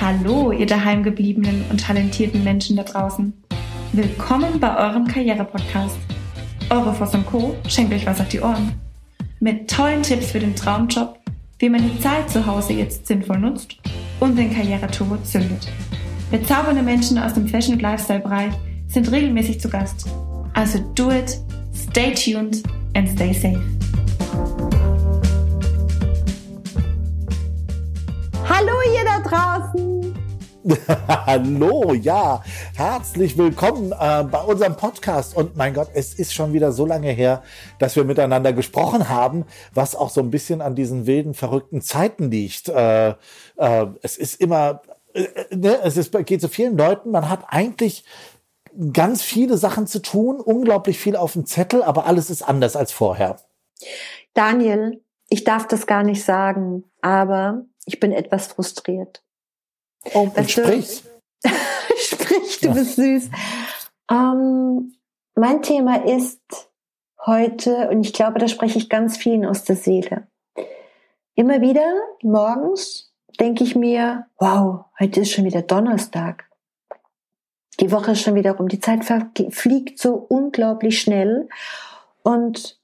Hallo, ihr daheimgebliebenen und talentierten Menschen da draußen. Willkommen bei eurem Karriere-Podcast. Eure Voss und Co. schenkt euch was auf die Ohren. Mit tollen Tipps für den Traumjob, wie man die Zeit zu Hause jetzt sinnvoll nutzt und den Karriereturbo zündet. Bezaubernde Menschen aus dem Fashion- und Lifestyle-Bereich sind regelmäßig zu Gast. Also do it, stay tuned and stay safe. Hallo ihr da draußen! Hallo, ja, herzlich willkommen äh, bei unserem Podcast. Und mein Gott, es ist schon wieder so lange her, dass wir miteinander gesprochen haben, was auch so ein bisschen an diesen wilden, verrückten Zeiten liegt. Äh, äh, es ist immer, äh, ne, es ist, geht so vielen Leuten, man hat eigentlich ganz viele Sachen zu tun, unglaublich viel auf dem Zettel, aber alles ist anders als vorher. Daniel, ich darf das gar nicht sagen, aber ich bin etwas frustriert. Oh, weißt sprich. sprich, du bist süß. Ähm, mein Thema ist heute, und ich glaube, da spreche ich ganz vielen aus der Seele. Immer wieder morgens denke ich mir, wow, heute ist schon wieder Donnerstag. Die Woche ist schon wieder rum. Die Zeit fliegt so unglaublich schnell. Und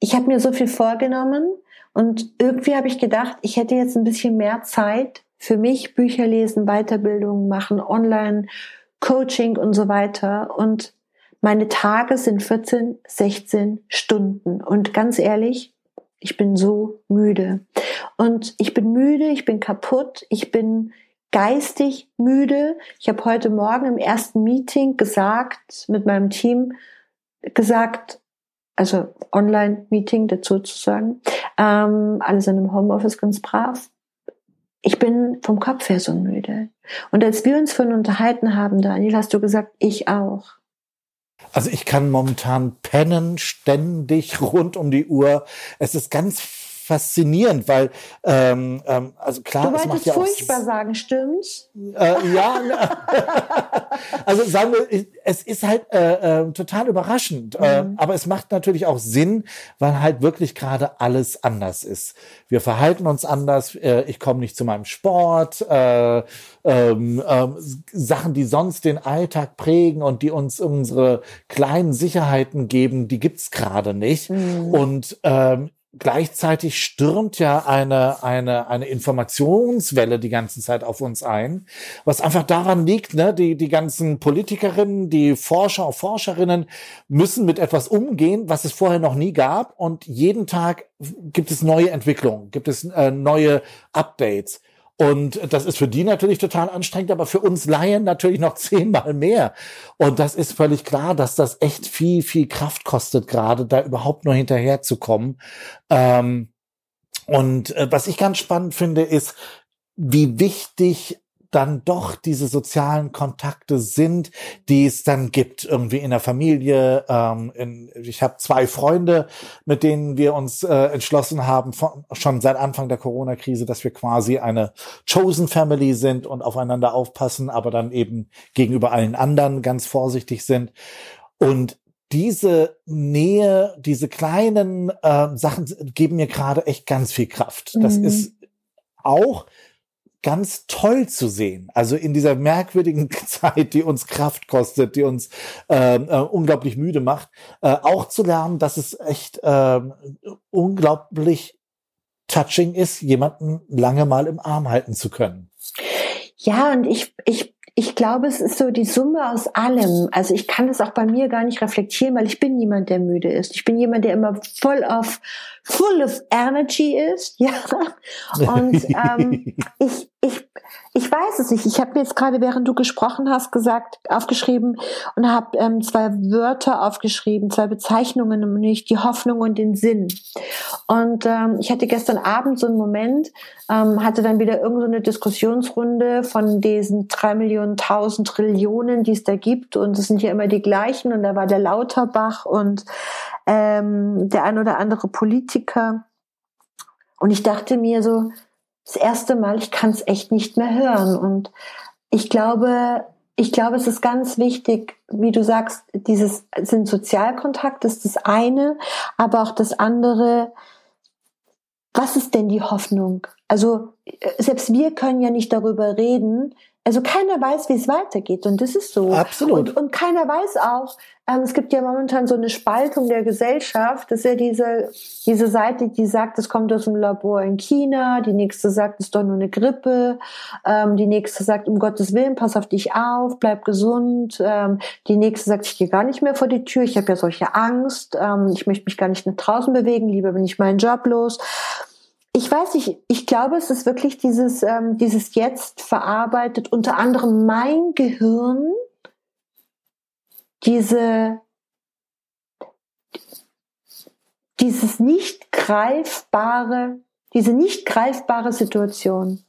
ich habe mir so viel vorgenommen und irgendwie habe ich gedacht, ich hätte jetzt ein bisschen mehr Zeit für mich, Bücher lesen, Weiterbildungen machen, online, Coaching und so weiter. Und meine Tage sind 14, 16 Stunden. Und ganz ehrlich, ich bin so müde. Und ich bin müde, ich bin kaputt, ich bin geistig müde. Ich habe heute Morgen im ersten Meeting gesagt, mit meinem Team, gesagt, also Online-Meeting dazu zu sagen, ähm, alle sind im Homeoffice ganz brav. Ich bin vom Kopf her so müde. Und als wir uns von unterhalten haben, Daniel, hast du gesagt, ich auch. Also ich kann momentan pennen, ständig rund um die Uhr. Es ist ganz faszinierend, weil ähm, ähm, also klar, du wolltest ja furchtbar sagen, stimmt's? Äh, ja, ne. also sagen wir, es ist halt äh, äh, total überraschend, äh, mhm. aber es macht natürlich auch Sinn, weil halt wirklich gerade alles anders ist. Wir verhalten uns anders. Äh, ich komme nicht zu meinem Sport. Äh, ähm, ähm, Sachen, die sonst den Alltag prägen und die uns unsere kleinen Sicherheiten geben, die gibt's gerade nicht. Mhm. Und ähm, gleichzeitig stürmt ja eine, eine, eine Informationswelle die ganze Zeit auf uns ein, was einfach daran liegt, ne, die, die ganzen Politikerinnen, die Forscher und Forscherinnen müssen mit etwas umgehen, was es vorher noch nie gab und jeden Tag gibt es neue Entwicklungen, gibt es äh, neue Updates. Und das ist für die natürlich total anstrengend, aber für uns Laien natürlich noch zehnmal mehr. Und das ist völlig klar, dass das echt viel, viel Kraft kostet, gerade da überhaupt nur hinterherzukommen. Ähm, und äh, was ich ganz spannend finde, ist, wie wichtig dann doch diese sozialen Kontakte sind, die es dann gibt, irgendwie in der Familie. Ähm, in, ich habe zwei Freunde, mit denen wir uns äh, entschlossen haben, von, schon seit Anfang der Corona-Krise, dass wir quasi eine Chosen Family sind und aufeinander aufpassen, aber dann eben gegenüber allen anderen ganz vorsichtig sind. Und diese Nähe, diese kleinen äh, Sachen geben mir gerade echt ganz viel Kraft. Das mhm. ist auch ganz toll zu sehen. Also in dieser merkwürdigen Zeit, die uns Kraft kostet, die uns äh, äh, unglaublich müde macht, äh, auch zu lernen, dass es echt äh, unglaublich touching ist, jemanden lange mal im Arm halten zu können. Ja, und ich, ich ich glaube, es ist so die Summe aus allem. Also ich kann das auch bei mir gar nicht reflektieren, weil ich bin niemand, der müde ist. Ich bin jemand, der immer voll auf full of energy ist, ja. Und ähm, ich, ich, ich weiß es nicht. Ich habe mir jetzt gerade, während du gesprochen hast, gesagt, aufgeschrieben und habe ähm, zwei Wörter aufgeschrieben, zwei Bezeichnungen, nämlich die Hoffnung und den Sinn. Und ähm, ich hatte gestern Abend so einen Moment, ähm, hatte dann wieder irgendeine so Diskussionsrunde von diesen drei Millionen, tausend Trillionen, die es da gibt. Und es sind ja immer die gleichen. Und da war der Lauterbach und ähm, der ein oder andere Politiker. Und ich dachte mir so, das erste Mal, ich kann es echt nicht mehr hören. Und ich glaube, ich glaube, es ist ganz wichtig, wie du sagst, dieses sind Sozialkontakt, ist das eine, aber auch das andere, was ist denn die Hoffnung? Also äh, selbst wir können ja nicht darüber reden, also keiner weiß, wie es weitergeht und das ist so. Absolut. Und, und keiner weiß auch, ähm, es gibt ja momentan so eine Spaltung der Gesellschaft. Das ist ja diese, diese Seite, die sagt, es kommt aus dem Labor in China. Die nächste sagt, es ist doch nur eine Grippe. Ähm, die nächste sagt, um Gottes Willen, pass auf dich auf, bleib gesund. Ähm, die nächste sagt, ich gehe gar nicht mehr vor die Tür. Ich habe ja solche Angst. Ähm, ich möchte mich gar nicht nach draußen bewegen. Lieber bin ich meinen Job los ich weiß nicht, ich glaube, es ist wirklich dieses, ähm, dieses Jetzt verarbeitet, unter anderem mein Gehirn, diese, dieses nicht greifbare, diese nicht greifbare Situation.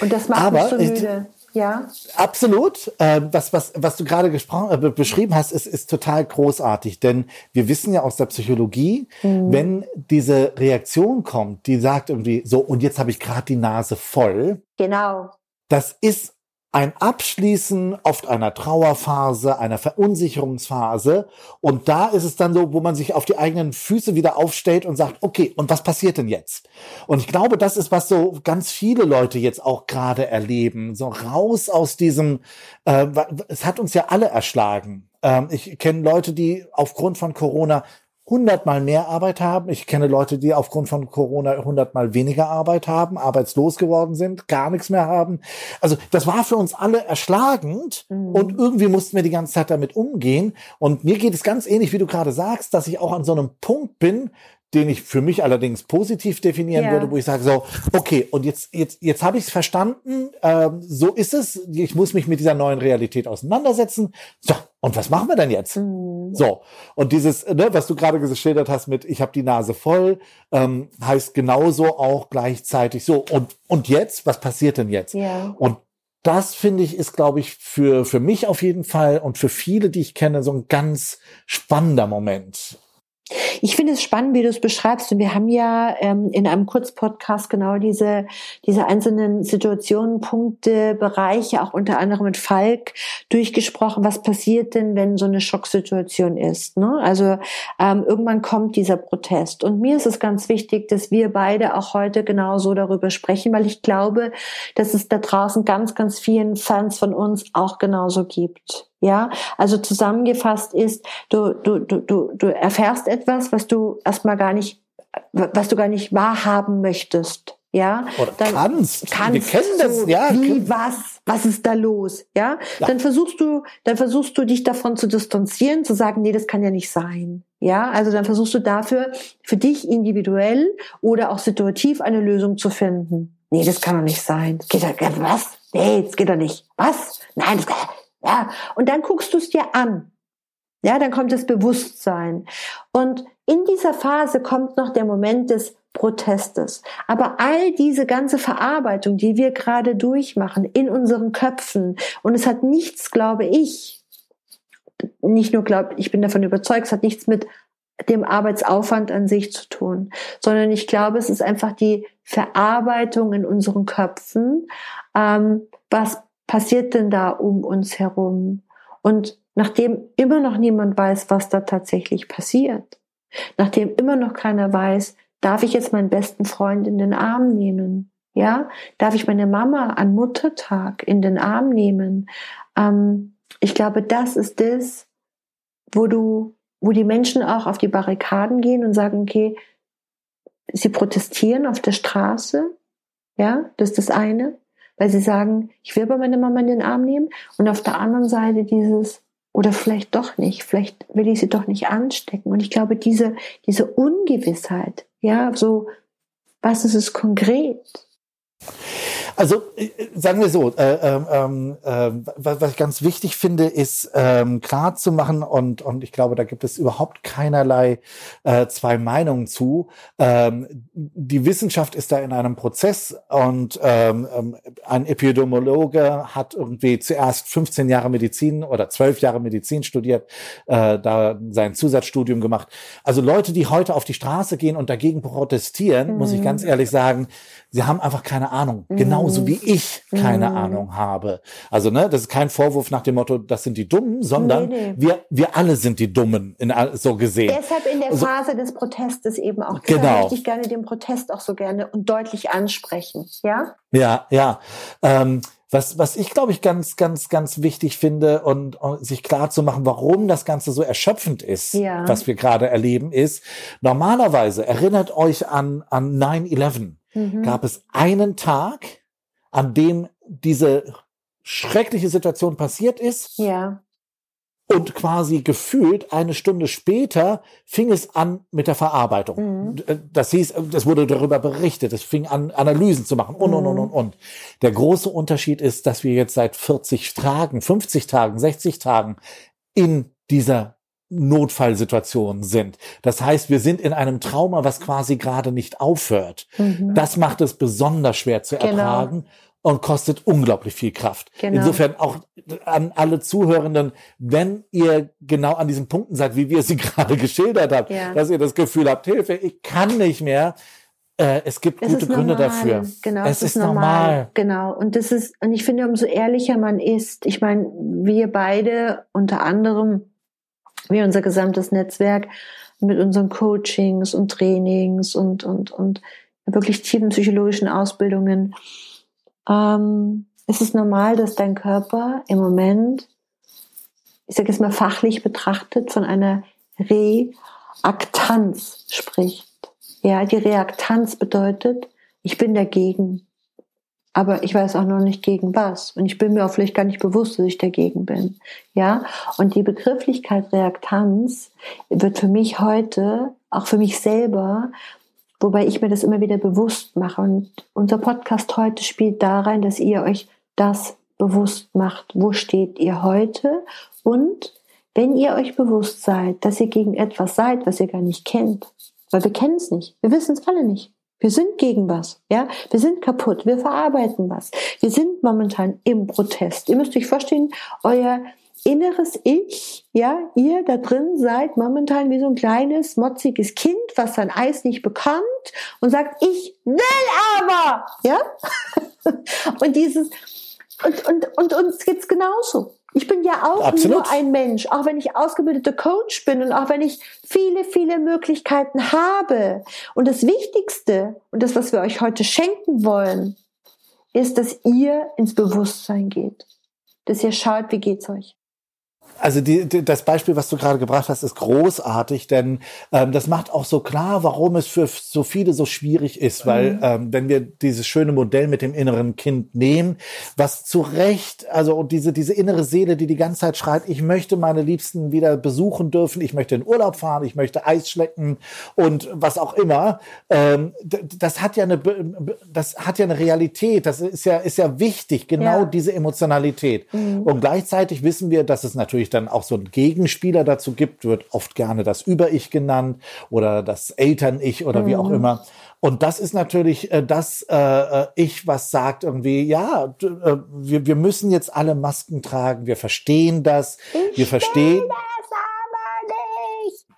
Und das macht Aber mich so müde. Ja. Absolut. Äh, was, was, was du gerade gesprochen, äh, beschrieben hast, ist, ist total großartig. Denn wir wissen ja aus der Psychologie, mhm. wenn diese Reaktion kommt, die sagt irgendwie so, und jetzt habe ich gerade die Nase voll. Genau. Das ist ein Abschließen oft einer Trauerphase, einer Verunsicherungsphase. Und da ist es dann so, wo man sich auf die eigenen Füße wieder aufstellt und sagt, okay, und was passiert denn jetzt? Und ich glaube, das ist, was so ganz viele Leute jetzt auch gerade erleben. So raus aus diesem, äh, es hat uns ja alle erschlagen. Ähm, ich kenne Leute, die aufgrund von Corona hundertmal mehr Arbeit haben. Ich kenne Leute, die aufgrund von Corona hundertmal weniger Arbeit haben, arbeitslos geworden sind, gar nichts mehr haben. Also das war für uns alle erschlagend mhm. und irgendwie mussten wir die ganze Zeit damit umgehen. Und mir geht es ganz ähnlich, wie du gerade sagst, dass ich auch an so einem Punkt bin, den ich für mich allerdings positiv definieren ja. würde, wo ich sage so, okay, und jetzt jetzt jetzt habe ich es verstanden, ähm, so ist es. Ich muss mich mit dieser neuen Realität auseinandersetzen. So, und was machen wir denn jetzt? Mhm. So, und dieses, ne, was du gerade geschildert hast mit, ich habe die Nase voll, ähm, heißt genauso auch gleichzeitig so. Und und jetzt, was passiert denn jetzt? Ja. Und das finde ich ist, glaube ich, für für mich auf jeden Fall und für viele, die ich kenne, so ein ganz spannender Moment. Ich finde es spannend, wie du es beschreibst. Und wir haben ja ähm, in einem Kurzpodcast genau diese, diese einzelnen Situationen, Punkte, Bereiche, auch unter anderem mit Falk durchgesprochen. Was passiert denn, wenn so eine Schocksituation ist? Ne? Also ähm, irgendwann kommt dieser Protest. Und mir ist es ganz wichtig, dass wir beide auch heute genauso darüber sprechen, weil ich glaube, dass es da draußen ganz, ganz vielen Fans von uns auch genauso gibt. Ja, also zusammengefasst ist, du, du, du, du, du erfährst etwas, was du erstmal gar nicht, was du gar nicht wahrhaben möchtest. Ja, Oder dann kannst. kannst Wir kennen das, ja. Wie, was, was ist da los? Ja? ja, dann versuchst du, dann versuchst du dich davon zu distanzieren, zu sagen, nee, das kann ja nicht sein. Ja, also dann versuchst du dafür für dich individuell oder auch situativ eine Lösung zu finden. Nee, das kann doch nicht sein. Geht doch, was? Nee, das geht doch nicht. Was? Nein, das ja, und dann guckst du es dir an. Ja, dann kommt das Bewusstsein. Und in dieser Phase kommt noch der Moment des Protestes. Aber all diese ganze Verarbeitung, die wir gerade durchmachen in unseren Köpfen, und es hat nichts, glaube ich, nicht nur glaube ich bin davon überzeugt, es hat nichts mit dem Arbeitsaufwand an sich zu tun, sondern ich glaube, es ist einfach die Verarbeitung in unseren Köpfen, ähm, was passiert denn da um uns herum? Und nachdem immer noch niemand weiß, was da tatsächlich passiert, nachdem immer noch keiner weiß, darf ich jetzt meinen besten Freund in den Arm nehmen? Ja, darf ich meine Mama an Muttertag in den Arm nehmen? Ähm, ich glaube, das ist das, wo du, wo die Menschen auch auf die Barrikaden gehen und sagen, okay, sie protestieren auf der Straße. Ja, das ist das eine weil sie sagen, ich will aber meine Mama in den Arm nehmen. Und auf der anderen Seite dieses, oder vielleicht doch nicht, vielleicht will ich sie doch nicht anstecken. Und ich glaube, diese, diese Ungewissheit, ja, so, was ist es konkret? Also äh, sagen wir so, äh, ähm, äh, was, ich ganz wichtig finde, ist ähm, klar zu machen und und ich glaube, da gibt es überhaupt keinerlei äh, zwei Meinungen zu. Ähm, die Wissenschaft ist da in einem Prozess und ein Epidemiologe hat irgendwie zuerst 15 Jahre Medizin oder 12 Jahre Medizin studiert, äh, da sein Zusatzstudium gemacht. Also Leute, die heute auf die Straße gehen und dagegen protestieren, mhm. muss ich ganz ehrlich sagen, sie haben einfach keine Ahnung. Mhm. Genau genauso wie ich keine Ahnung habe. Also ne, das ist kein Vorwurf nach dem Motto, das sind die Dummen, sondern Nee, nee. wir wir alle sind die Dummen in so gesehen. Deshalb in der Phase des Protestes eben auch. Deshalb Genau. möchte ich gerne den Protest auch so gerne und deutlich ansprechen. Ja? Ja, ja. Ähm, was, was ich, glaube ich, ganz, ganz, ganz wichtig finde und, und sich klar zu machen, warum das Ganze so erschöpfend ist, Ja. was wir gerade erleben, ist, normalerweise, erinnert euch an, an 9-11, Mhm. gab es einen Tag, an dem diese schreckliche Situation passiert ist Ja. und quasi gefühlt eine Stunde später fing es an mit der Verarbeitung. Mhm. Das hieß, es wurde darüber berichtet, es fing an, Analysen zu machen und, und, und, und, und. Der große Unterschied ist, dass wir jetzt seit 40 Tagen, 50 Tagen, 60 Tagen in dieser Notfallsituation sind. Das heißt, wir sind in einem Trauma, was quasi gerade nicht aufhört. Mhm. Das macht es besonders schwer zu Genau. ertragen und kostet unglaublich viel Kraft. Genau. Insofern auch an alle Zuhörenden, wenn ihr genau an diesen Punkten seid, wie wir sie gerade geschildert haben, Ja. dass ihr das Gefühl habt, Hilfe, ich kann nicht mehr. Äh, es gibt Es gute ist Gründe normal. dafür. Genau, es ist normal. Genau. Und das ist, und ich finde, umso ehrlicher man ist, ich meine, wir beide unter anderem, wir unser gesamtes Netzwerk mit unseren Coachings und Trainings und, und, und wirklich tiefen psychologischen Ausbildungen, ähm, es ist normal, dass dein Körper im Moment, ich sage jetzt mal fachlich betrachtet, von einer Reaktanz spricht. Ja, die Reaktanz bedeutet, ich bin dagegen. Aber ich weiß auch noch nicht gegen was. Und ich bin mir auch vielleicht gar nicht bewusst, dass ich dagegen bin. Ja. Und die Begrifflichkeit Reaktanz wird für mich heute, auch für mich selber, wobei ich mir das immer wieder bewusst mache. Und unser Podcast heute spielt da rein, dass ihr euch das bewusst macht. Wo steht ihr heute? Und wenn ihr euch bewusst seid, dass ihr gegen etwas seid, was ihr gar nicht kennt, weil wir kennen es nicht, wir wissen es alle nicht. Wir sind gegen was, ja. Wir sind kaputt, wir verarbeiten was. Wir sind momentan im Protest. Ihr müsst euch vorstellen, euer inneres Ich, ja, ihr da drin seid momentan wie so ein kleines, motziges Kind, was sein Eis nicht bekommt und sagt, ich will aber, ja. und dieses, und, und, und uns geht's genauso. Ich bin ja auch Absolut. nur ein Mensch, auch wenn ich ausgebildete Coach bin und auch wenn ich viele, viele Möglichkeiten habe. Und das Wichtigste und das, was wir euch heute schenken wollen, ist, dass ihr ins Bewusstsein geht. Dass ihr schaut, wie geht's euch. Also die, die, das Beispiel, was du gerade gebracht hast, ist großartig, denn ähm, das macht auch so klar, warum es für so viele so schwierig ist, weil ähm, wenn wir dieses schöne Modell mit dem inneren Kind nehmen, was zu Recht, also und diese diese innere Seele, die die ganze Zeit schreit, ich möchte meine Liebsten wieder besuchen dürfen, ich möchte in Urlaub fahren, ich möchte Eis schlecken und was auch immer, ähm, das hat ja eine das hat ja eine Realität, das ist ja ist ja wichtig, genau Ja. diese Emotionalität. Und gleichzeitig wissen wir, dass es natürlich dann auch so einen Gegenspieler dazu gibt, wird oft gerne das Über-Ich genannt oder das Eltern-Ich oder wie auch immer. Und das ist natürlich äh, das äh, äh, Ich, was sagt irgendwie, ja, äh, wir, wir müssen jetzt alle Masken tragen, wir verstehen das, wir verstehen.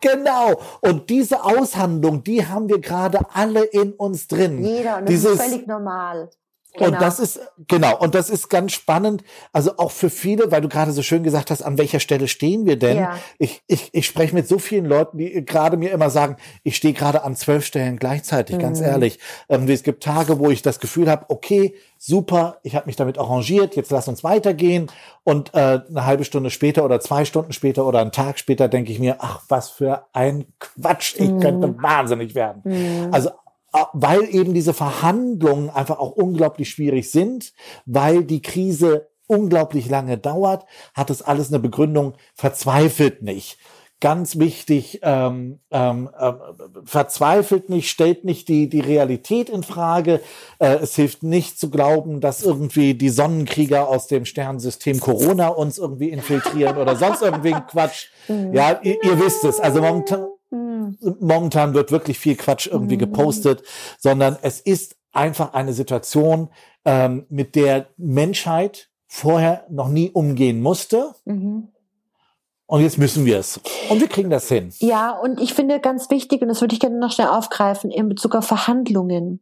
Genau. Und diese Aushandlung, die haben wir gerade alle in uns drin. Jeder, und das Dieses, ist völlig normal. Genau. und das ist, genau, und das ist ganz spannend, also auch für viele, weil du gerade so schön gesagt hast, an welcher Stelle stehen wir denn? Ja. Ich, ich, ich spreche mit so vielen Leuten, die gerade mir immer sagen, ich stehe gerade an zwölf Stellen gleichzeitig, ganz Mhm. ehrlich. Ähm, es gibt Tage, wo ich das Gefühl habe, okay, super, ich habe mich damit arrangiert, jetzt lass uns weitergehen. Und äh, eine halbe Stunde später oder zwei Stunden später oder einen Tag später denke ich mir, ach, was für ein Quatsch, ich Mhm. könnte wahnsinnig werden. Also äh, weil eben diese Verhandlungen einfach auch unglaublich schwierig sind, weil die Krise unglaublich lange dauert, hat es alles eine Begründung, verzweifelt nicht. Ganz wichtig, ähm, ähm, äh, verzweifelt nicht, stellt nicht die, die Realität in Frage. Äh, es hilft nicht zu glauben, dass irgendwie die Sonnenkrieger aus dem Sternensystem Corona uns irgendwie infiltrieren oder sonst irgendwie Quatsch. Ja, ihr, ihr wisst es. Also momentan. Momentan wird wirklich viel Quatsch irgendwie gepostet, sondern es ist einfach eine Situation, ähm, mit der Menschheit vorher noch nie umgehen musste. Mhm. Und jetzt müssen wir es. Und wir kriegen das hin. Ja, und ich finde ganz wichtig, und das würde ich gerne noch schnell aufgreifen, in Bezug auf Verhandlungen.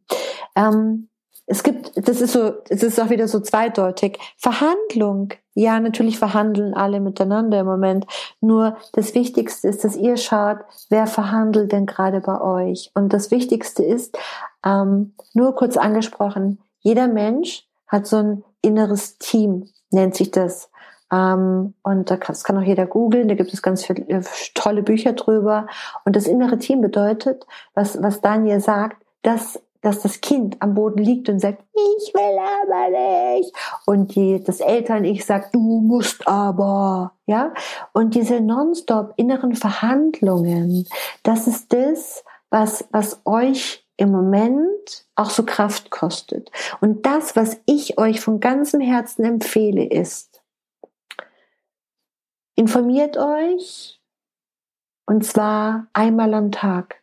Ähm, es gibt, das ist so, es ist auch wieder so zweideutig. Verhandlung. Ja, natürlich verhandeln alle miteinander im Moment. Nur das Wichtigste ist, dass ihr schaut, wer verhandelt denn gerade bei euch. Und das Wichtigste ist, ähm, nur kurz angesprochen, jeder Mensch hat so ein inneres Team, nennt sich das. Ähm, und das kann auch jeder googeln, da gibt es ganz viele äh, tolle Bücher drüber. Und das innere Team bedeutet, was, was Daniel sagt, dass dass das Kind am Boden liegt und sagt, ich will aber nicht. Und die, das Eltern-Ich sagt, du musst aber, ja. Und diese nonstop inneren Verhandlungen, das ist das, was, was euch im Moment auch so Kraft kostet. Und das, was ich euch von ganzem Herzen empfehle, ist, informiert euch, und zwar einmal am Tag.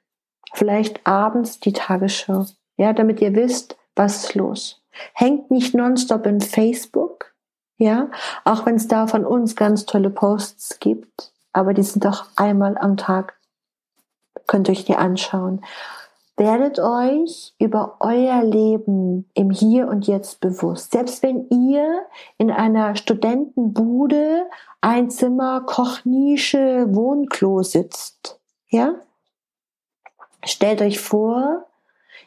Vielleicht abends die Tagesschau ja, damit ihr wisst, was ist los. Hängt nicht nonstop in Facebook, ja, auch wenn es da von uns ganz tolle Posts gibt, aber die sind doch einmal am Tag, könnt ihr euch die anschauen. Werdet euch über euer Leben im Hier und Jetzt bewusst. Selbst wenn ihr in einer Studentenbude, Einzimmer, Kochnische, Wohnklo sitzt, ja? Stellt euch vor,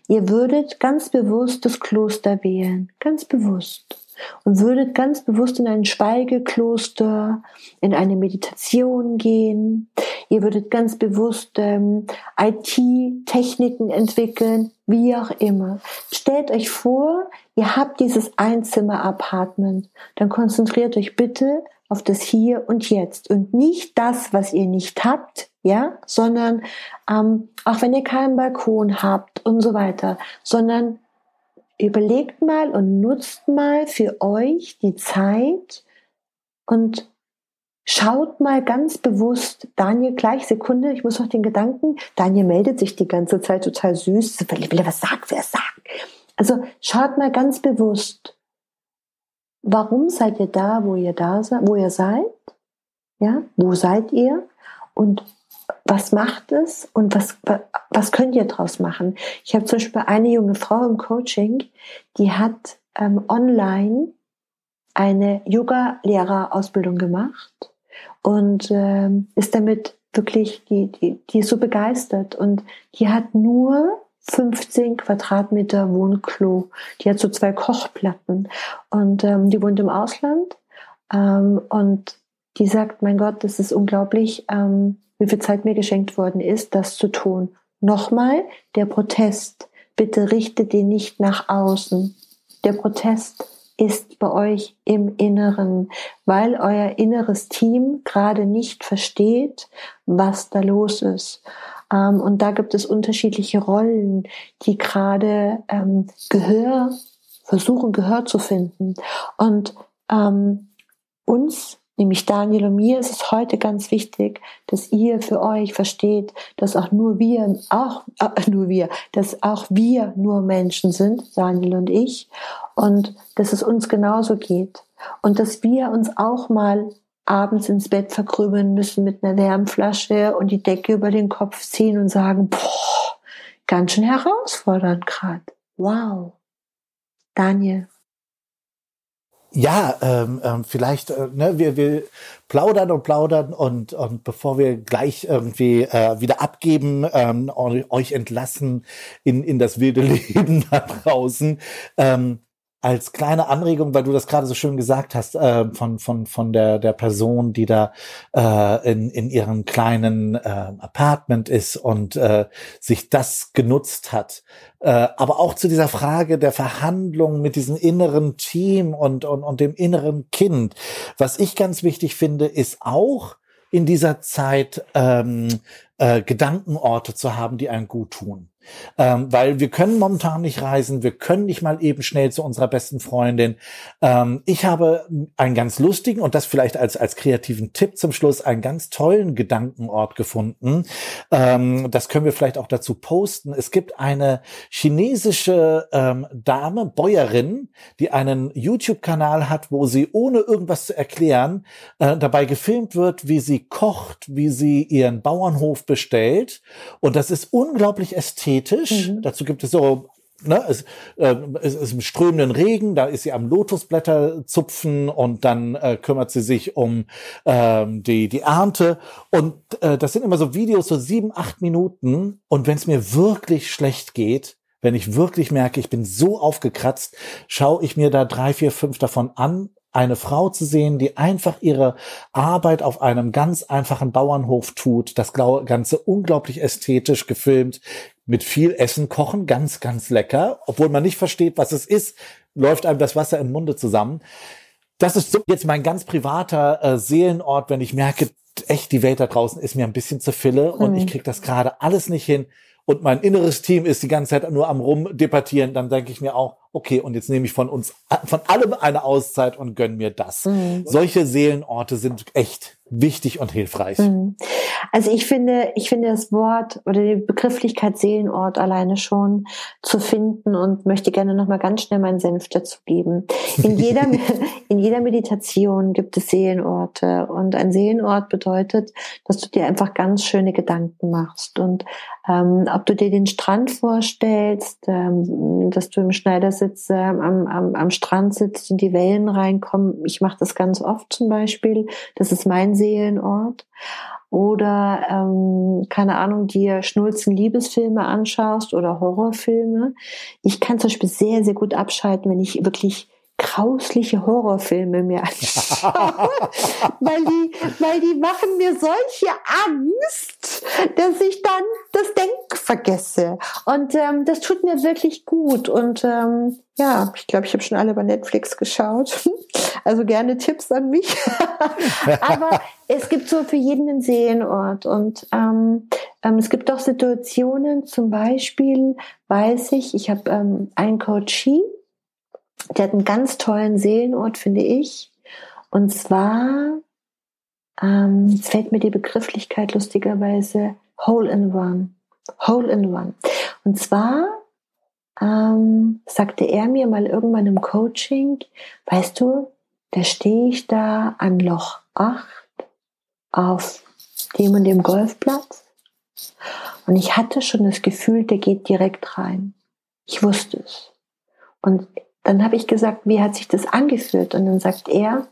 Ihr würdet ganz bewusst das Kloster wählen, ganz bewusst. Und würdet ganz bewusst in ein Schweigekloster, in eine Meditation gehen. Ihr würdet ganz bewusst ähm, IT-Techniken entwickeln, wie auch immer. Stellt euch vor, ihr habt dieses Einzimmer-Apartment. Dann konzentriert euch bitte auf das Hier und Jetzt und nicht das, was ihr nicht habt, ja, sondern ähm, auch wenn ihr keinen Balkon habt und so weiter, sondern überlegt mal und nutzt mal für euch die Zeit und schaut mal ganz bewusst, Daniel, gleich Sekunde, ich muss noch den Gedanken, Daniel meldet sich die ganze Zeit total süß, will er was sagen, wer sagt. Also schaut mal ganz bewusst, warum seid ihr da, wo ihr da seid, wo ihr seid? Ja, wo seid ihr? Und was macht es und was, was könnt ihr daraus machen? Ich habe zum Beispiel eine junge Frau im Coaching, die hat ähm, online eine Yoga-Lehrerausbildung gemacht und ähm, ist damit wirklich, die, die, die ist so begeistert und die hat nur 15 Quadratmeter Wohnklo. Die hat so zwei Kochplatten und ähm, die wohnt im Ausland ähm, und die sagt, mein Gott, das ist unglaublich, ähm, wie viel Zeit mir geschenkt worden ist, das zu tun. Nochmal, der Protest. Bitte richtet den nicht nach außen. Der Protest ist bei euch im Inneren, weil euer inneres Team gerade nicht versteht, was da los ist. Ähm, und da gibt es unterschiedliche Rollen, die gerade ähm, Gehör, versuchen Gehör zu finden. Und ähm, uns nämlich Daniel und mir ist es heute ganz wichtig, dass ihr für euch versteht, dass auch nur wir, auch äh, nur wir, dass auch wir nur Menschen sind, Daniel und ich, und dass es uns genauso geht und dass wir uns auch mal abends ins Bett verkrümeln müssen mit einer Wärmflasche und die Decke über den Kopf ziehen und sagen, boah, ganz schön herausfordernd gerade. Wow. Daniel. Ja, ähm, ähm, vielleicht, äh, ne, wir, wir plaudern und plaudern und, und bevor wir gleich irgendwie äh, wieder abgeben, ähm, euch entlassen in, in das wilde Leben da draußen, ähm, als kleine Anregung, weil du das gerade so schön gesagt hast, äh, von, von, von der, der Person, die da äh, in, in ihrem kleinen äh, Apartment ist und äh, sich das genutzt hat. Äh, aber auch zu dieser Frage der Verhandlung mit diesem inneren Team und, und, und dem inneren Kind. Was ich ganz wichtig finde, ist auch in dieser Zeit ähm, äh, Gedankenorte zu haben, die einen gut tun. Ähm, weil wir können momentan nicht reisen, wir können nicht mal eben schnell zu unserer besten Freundin. Ähm, ich habe einen ganz lustigen und das vielleicht als, als kreativen Tipp zum Schluss, einen ganz tollen Gedankenort gefunden. Ähm, das können wir vielleicht auch dazu posten. Es gibt eine chinesische ähm, Dame, Bäuerin, die einen YouTube-Kanal hat, wo sie ohne irgendwas zu erklären äh, dabei gefilmt wird, wie sie kocht, wie sie ihren Bauernhof bestellt. Und das ist unglaublich ästhetisch. Mhm. Dazu gibt es so ne, es, äh, es ist im strömenden Regen, da ist sie am Lotusblätter zupfen und dann äh, kümmert sie sich um ähm, die, die Ernte. Und äh, das sind immer so Videos, so sieben, acht Minuten. Und wenn es mir wirklich schlecht geht, wenn ich wirklich merke, ich bin so aufgekratzt, schaue ich mir da drei, vier, fünf davon an eine Frau zu sehen, die einfach ihre Arbeit auf einem ganz einfachen Bauernhof tut, das Ganze unglaublich ästhetisch gefilmt, mit viel Essen kochen, ganz, ganz lecker, obwohl man nicht versteht, was es ist, läuft einem das Wasser im Munde zusammen. Das ist so jetzt mein ganz privater äh, Seelenort, wenn ich merke, echt, die Welt da draußen ist mir ein bisschen zu fille und mhm. ich krieg das gerade alles nicht hin und mein inneres Team ist die ganze Zeit nur am rumdebattieren, dann denke ich mir auch, okay, und jetzt nehme ich von uns, von allem eine Auszeit und gönn mir das. Mhm. Solche Seelenorte sind echt wichtig und hilfreich. Mhm. Also ich finde, ich finde das Wort oder die Begrifflichkeit Seelenort alleine schon zu finden und möchte gerne noch mal ganz schnell meinen Senf dazu geben. In jeder, in jeder Meditation gibt es Seelenorte und ein Seelenort bedeutet, dass du dir einfach ganz schöne Gedanken machst und ähm, ob du dir den Strand vorstellst, ähm, dass du im Schneidersitz äh, am, am, am Strand sitzt und die Wellen reinkommen. Ich mache das ganz oft zum Beispiel. Das ist mein Seelenort. Oder, ähm, keine Ahnung, dir Schnulzen Liebesfilme anschaust oder Horrorfilme. Ich kann zum Beispiel sehr, sehr gut abschalten, wenn ich wirklich grausliche Horrorfilme mir anschaue, weil die, weil die machen mir solche Angst, dass ich dann das Denken vergesse. Und ähm, das tut mir wirklich gut. Und ähm, ja, ich glaube, ich habe schon alle bei Netflix geschaut. Also gerne Tipps an mich. Aber es gibt so für jeden einen Seelenort. Und ähm, ähm, es gibt auch Situationen, zum Beispiel weiß ich, ich habe ähm, einen Coachie, der hat einen ganz tollen Seelenort, finde ich. Und zwar, ähm, fällt mir die Begrifflichkeit lustigerweise Hole in One. Hole in One. Und zwar ähm, sagte er mir mal irgendwann im Coaching, weißt du, da stehe ich da an Loch 8 auf dem und dem Golfplatz und ich hatte schon das Gefühl, der geht direkt rein. Ich wusste es. Und dann habe ich gesagt, wie hat sich das angefühlt? Und dann sagt er,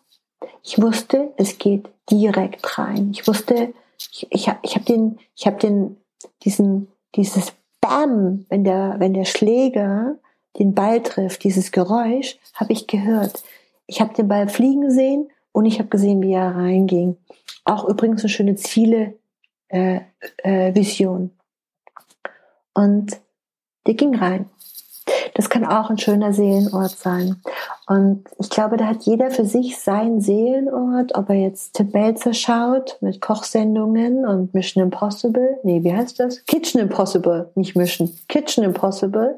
ich wusste, es geht direkt rein. Ich wusste, ich, ich, ich habe den, ich habe den, diesen, dieses Bam, wenn der, wenn der Schläger den Ball trifft, dieses Geräusch, habe ich gehört. Ich habe den Ball fliegen sehen und ich habe gesehen, wie er reinging. Auch übrigens eine schöne Ziele äh, äh, Vision. Und der ging rein. Das kann auch ein schöner Seelenort sein. Und ich glaube, da hat jeder für sich seinen Seelenort, ob er jetzt Tim Belzer schaut mit Kochsendungen und Mission Impossible. Nee, wie heißt das? Kitchen Impossible, nicht Mission. Kitchen Impossible.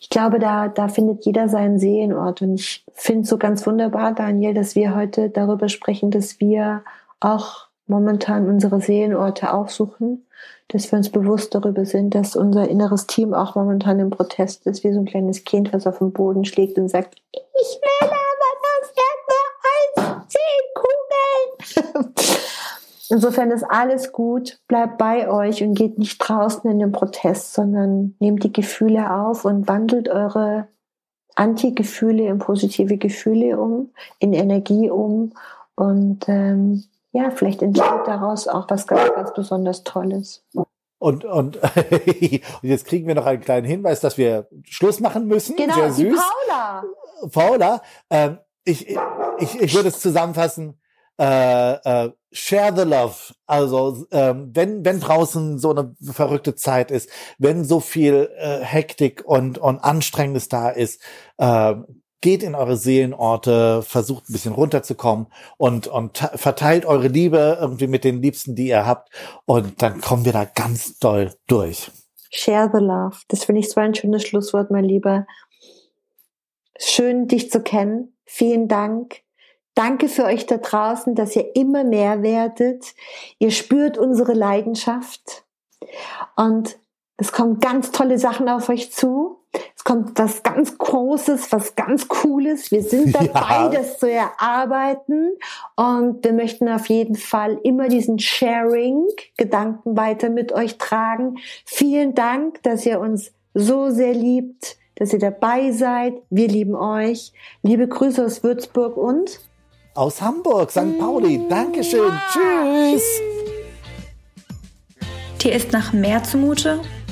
Ich glaube, da, da findet jeder seinen Seelenort. Und ich finde es so ganz wunderbar, Daniel, dass wir heute darüber sprechen, dass wir auch momentan unsere Seelenorte aufsuchen dass wir uns bewusst darüber sind, dass unser inneres Team auch momentan im Protest ist, wie so ein kleines Kind, was auf den Boden schlägt und sagt, ich will aber das Erdbeereis, zehn Kugeln. Insofern ist alles gut, bleibt bei euch und geht nicht draußen in den Protest, sondern nehmt die Gefühle auf und wandelt eure Anti-Gefühle in positive Gefühle um, in Energie um und ähm, ja, vielleicht entsteht daraus auch was ganz, ganz besonders Tolles. Und, und, und jetzt kriegen wir noch einen kleinen Hinweis, dass wir Schluss machen müssen. Genau, Sehr süß. Paula. Paula, ähm, ich, ich, ich würde es zusammenfassen. Äh, äh, share the love. Also ähm, wenn wenn draußen so eine verrückte Zeit ist, wenn so viel äh, Hektik und und Anstrengendes da ist, äh, geht in eure Seelenorte, versucht ein bisschen runterzukommen und, und verteilt eure Liebe irgendwie mit den Liebsten, die ihr habt. Und dann kommen wir da ganz doll durch. Share the love. Das finde ich so ein schönes Schlusswort, mein Lieber. Schön, dich zu kennen. Vielen Dank. Danke für euch da draußen, dass ihr immer mehr werdet. Ihr spürt unsere Leidenschaft. Und es kommen ganz tolle Sachen auf euch zu. Es kommt was ganz Großes, was ganz Cooles. Wir sind dabei, ja. das zu erarbeiten. Und wir möchten auf jeden Fall immer diesen Sharing-Gedanken weiter mit euch tragen. Vielen Dank, dass ihr uns so sehr liebt, dass ihr dabei seid. Wir lieben euch. Liebe Grüße aus Würzburg und aus Hamburg, St. Pauli. Dankeschön. Tschüss. Dir ist nach mehr zumute?